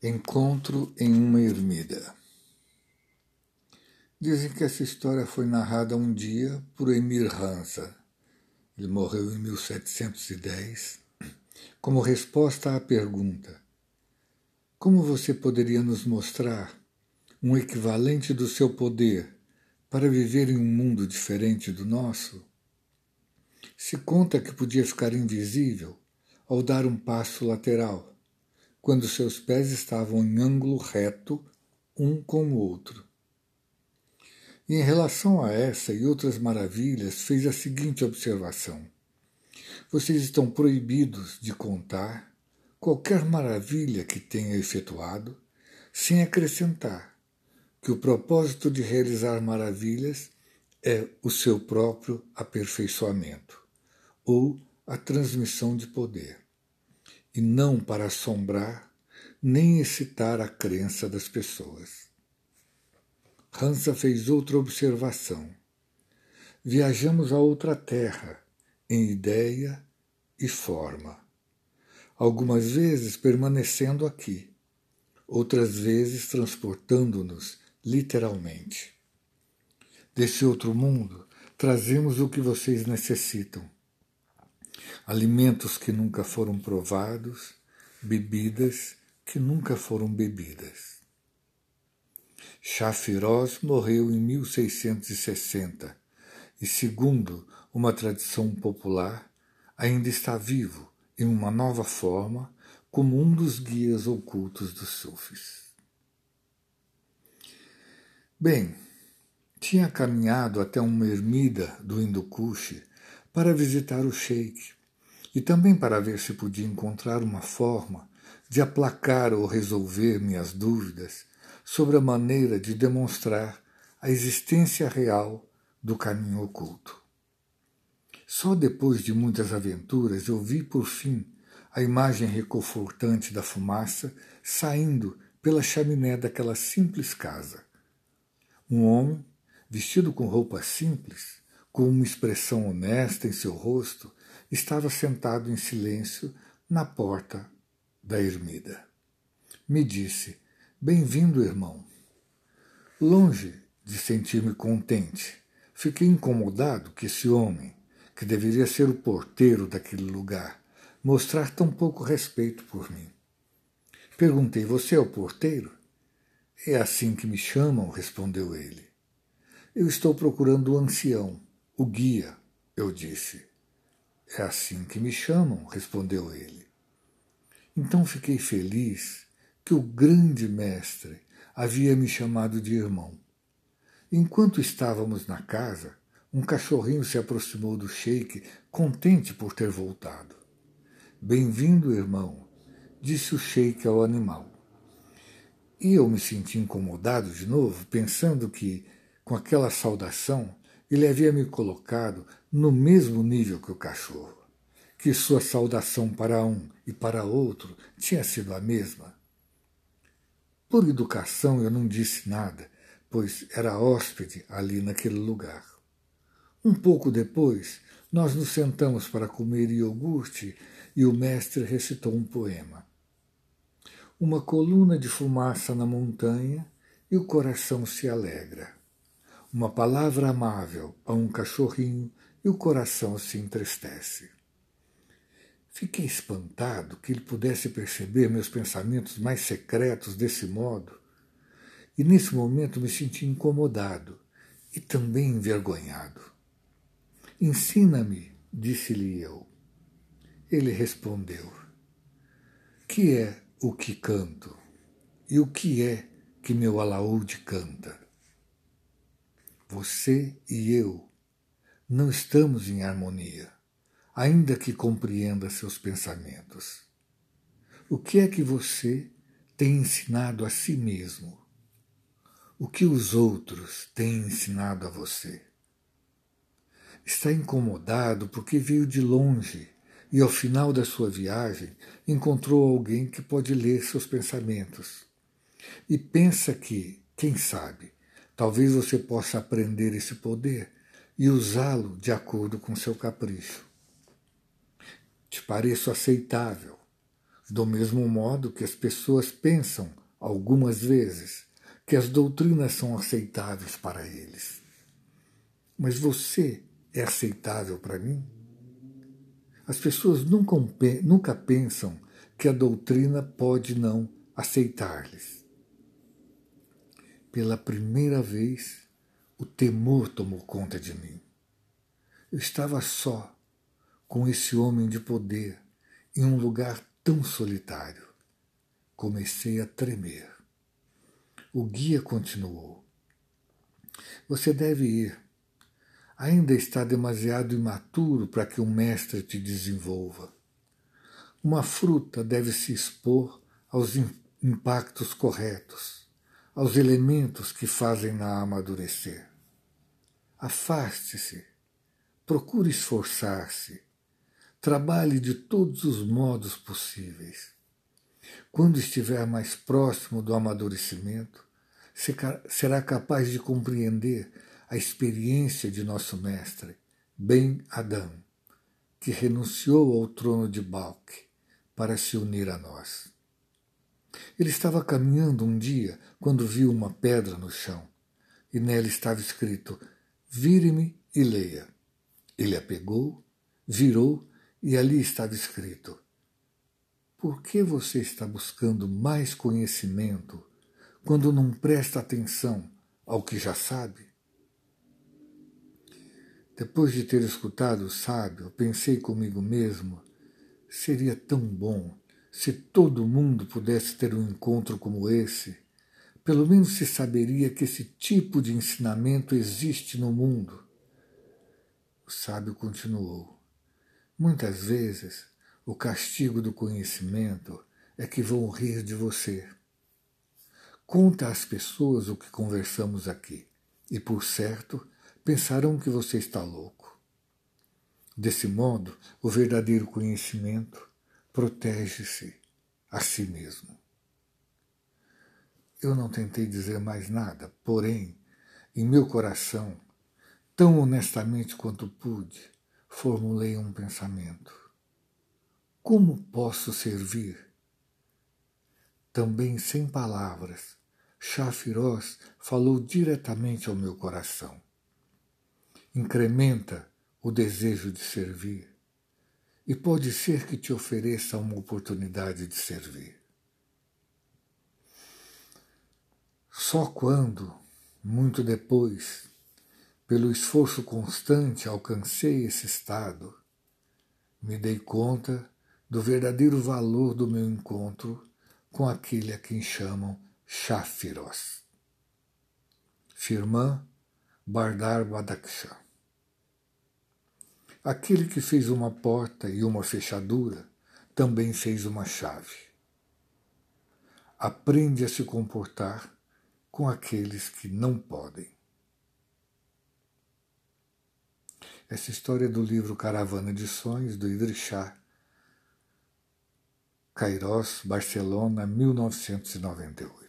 Encontro em uma ermida. Dizem que essa história foi narrada um dia por Emir Hansa. Ele morreu em 1710, como resposta à pergunta: Como você poderia nos mostrar um equivalente do seu poder para viver em um mundo diferente do nosso? Se conta que podia ficar invisível ao dar um passo lateral quando seus pés estavam em ângulo reto um com o outro. E em relação a essa e outras maravilhas, fez a seguinte observação: Vocês estão proibidos de contar qualquer maravilha que tenha efetuado, sem acrescentar que o propósito de realizar maravilhas é o seu próprio aperfeiçoamento ou a transmissão de poder e não para assombrar nem excitar a crença das pessoas. Hansa fez outra observação. Viajamos a outra terra, em ideia e forma. Algumas vezes permanecendo aqui, outras vezes transportando-nos literalmente. Desse outro mundo, trazemos o que vocês necessitam alimentos que nunca foram provados, bebidas que nunca foram bebidas. Chafiroz morreu em 1660 e, segundo uma tradição popular, ainda está vivo em uma nova forma como um dos guias ocultos dos sufis. Bem, tinha caminhado até uma ermida do Hindukush para visitar o sheik e também para ver se podia encontrar uma forma de aplacar ou resolver minhas dúvidas sobre a maneira de demonstrar a existência real do caminho oculto. Só depois de muitas aventuras eu vi por fim a imagem reconfortante da fumaça saindo pela chaminé daquela simples casa. Um homem, vestido com roupas simples, com uma expressão honesta em seu rosto, estava sentado em silêncio na porta da ermida. Me disse: Bem-vindo, irmão. Longe de sentir-me contente, fiquei incomodado que esse homem, que deveria ser o porteiro daquele lugar, mostrar tão pouco respeito por mim. Perguntei: Você é o porteiro? É assim que me chamam, respondeu ele. Eu estou procurando o ancião, o guia, eu disse. É assim que me chamam, respondeu ele. Então fiquei feliz que o grande mestre havia me chamado de irmão. Enquanto estávamos na casa, um cachorrinho se aproximou do sheik, contente por ter voltado. Bem-vindo, irmão, disse o sheik ao animal. E eu me senti incomodado de novo, pensando que, com aquela saudação, ele havia me colocado no mesmo nível que o cachorro, que sua saudação para um e para outro tinha sido a mesma. Por educação eu não disse nada, pois era hóspede ali naquele lugar. Um pouco depois, nós nos sentamos para comer iogurte e o mestre recitou um poema. Uma coluna de fumaça na montanha e o coração se alegra. Uma palavra amável a um cachorrinho e o coração se entristece. Fiquei espantado que ele pudesse perceber meus pensamentos mais secretos desse modo, e nesse momento me senti incomodado e também envergonhado. Ensina-me, disse-lhe eu. Ele respondeu: Que é o que canto? E o que é que meu alaúde canta? Você e eu não estamos em harmonia, ainda que compreenda seus pensamentos. O que é que você tem ensinado a si mesmo? O que os outros têm ensinado a você? Está incomodado porque veio de longe e ao final da sua viagem encontrou alguém que pode ler seus pensamentos. E pensa que, quem sabe, talvez você possa aprender esse poder e usá-lo de acordo com seu capricho. Te pareço aceitável. do mesmo modo que as pessoas pensam, algumas vezes, que as doutrinas são aceitáveis para eles. Mas você é aceitável para mim? As pessoas nunca, nunca pensam que a doutrina pode não aceitar-lhes. Pela primeira vez, o temor tomou conta de mim. Eu estava só com esse homem de poder em um lugar tão solitário. Comecei a tremer. O guia continuou. Você deve ir. Ainda está demasiado imaturo para que um mestre te desenvolva. Uma fruta deve se expor aos impactos corretos, aos elementos que fazem-na amadurecer. Afaste-se, procure esforçar-se, trabalhe de todos os modos possíveis. Quando estiver mais próximo do amadurecimento, será capaz de compreender a experiência de nosso mestre, Ben Adão, que renunciou ao trono de Balque para se unir a nós. Ele estava caminhando um dia quando viu uma pedra no chão e nela estava escrito: Vire-me e leia. Ele a pegou, virou e ali estava escrito: Por que você está buscando mais conhecimento quando não presta atenção ao que já sabe? Depois de ter escutado o sábio, pensei comigo mesmo: seria tão bom se todo mundo pudesse ter um encontro como esse. Pelo menos se saberia que esse tipo de ensinamento existe no mundo. O sábio continuou: Muitas vezes o castigo do conhecimento é que vão rir de você. Conta às pessoas o que conversamos aqui, e por certo pensarão que você está louco. Desse modo, o verdadeiro conhecimento protege-se a si mesmo. Eu não tentei dizer mais nada, porém, em meu coração, tão honestamente quanto pude, formulei um pensamento. Como posso servir? Também sem palavras, Shafirós falou diretamente ao meu coração. Incrementa o desejo de servir e pode ser que te ofereça uma oportunidade de servir. Só quando, muito depois, pelo esforço constante alcancei esse estado, me dei conta do verdadeiro valor do meu encontro com aquele a quem chamam Shafiros. Firman Bardar Badaksha. Aquele que fez uma porta e uma fechadura também fez uma chave. Aprende a se comportar com aqueles que não podem. Essa história é do livro Caravana de Sonhos, do Idrissá, Cairós, Barcelona, 1998.